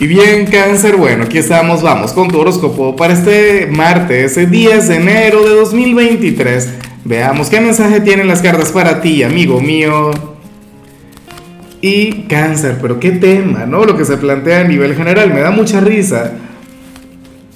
Y bien, cáncer, bueno, aquí estamos, vamos con tu horóscopo para este martes, ese 10 de enero de 2023. Veamos qué mensaje tienen las cartas para ti, amigo mío. Y cáncer, pero qué tema, ¿no? Lo que se plantea a nivel general, me da mucha risa.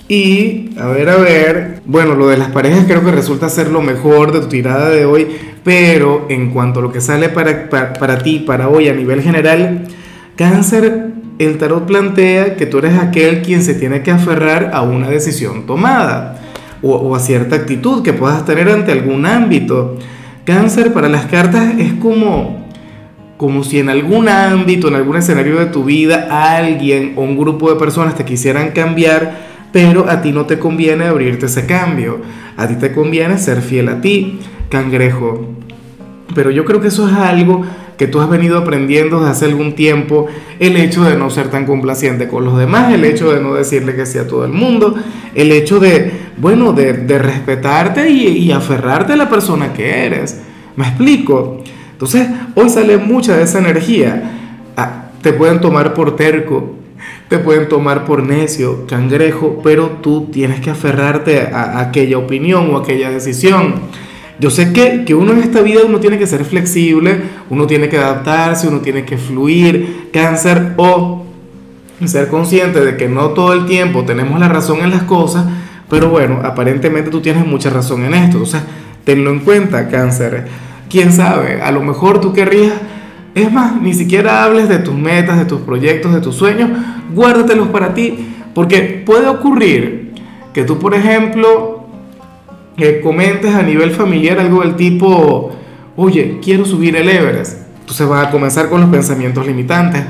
Y, a ver, a ver, bueno, lo de las parejas creo que resulta ser lo mejor de tu tirada de hoy, pero en cuanto a lo que sale para, para, para ti, para hoy a nivel general, cáncer el tarot plantea que tú eres aquel quien se tiene que aferrar a una decisión tomada o, a cierta actitud que puedas tener ante algún ámbito. Cáncer para las cartas es como, como si en algún ámbito, en algún escenario de tu vida, alguien o un grupo de personas te quisieran cambiar, pero a ti no te conviene abrirte ese cambio. A ti te conviene ser fiel a ti, cangrejo. Pero yo creo que eso es algo que tú has venido aprendiendo desde hace algún tiempo, el hecho de no ser tan complaciente con los demás, el hecho de no decirle que sí a todo el mundo, el hecho de, bueno, de, respetarte y, aferrarte a la persona que eres. ¿Me explico? Entonces, hoy sale mucha de esa energía. Ah, te pueden tomar por terco, te pueden tomar por necio, cangrejo, pero tú tienes que aferrarte a aquella opinión o aquella decisión. Yo sé que, que, uno en esta vida uno tiene que ser flexible, uno tiene que adaptarse, uno tiene que fluir, cáncer o ser consciente de que no todo el tiempo tenemos la razón en las cosas, pero bueno, aparentemente tú tienes mucha razón en esto, entonces tenlo en cuenta, cáncer. Quién sabe, a lo mejor tú querrías, es más, ni siquiera hables de tus metas, de tus proyectos, de tus sueños, guárdatelos para ti, porque puede ocurrir que tú, por ejemplo, que comentes a nivel familiar algo del tipo, oye, quiero subir el Everest. Entonces vas a comenzar con los pensamientos limitantes,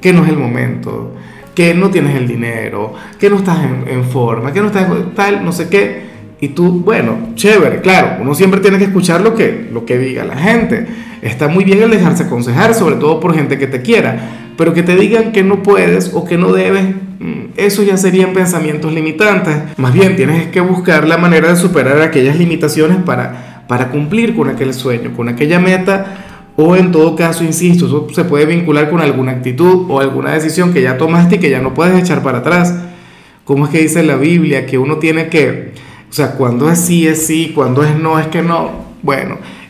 que no es el momento, que no tienes el dinero, que no estás en, forma, que no estás tal, no sé qué. Y tú, bueno, chévere, claro, uno siempre tiene que escuchar lo que, lo que diga la gente. Está muy bien el dejarse aconsejar, sobre todo por gente que te quiera, pero que te digan que no puedes o que no debes, Mm, eso ya serían pensamientos limitantes. Más bien tienes que buscar la manera de superar aquellas limitaciones para, para cumplir con aquel sueño, con aquella meta o en todo caso, insisto, eso se puede vincular con alguna actitud o alguna decisión que ya tomaste y que ya no puedes echar para atrás. ¿Cómo es que dice la Biblia que uno tiene que, o sea, cuando es sí es sí, cuando es no es que no? Bueno,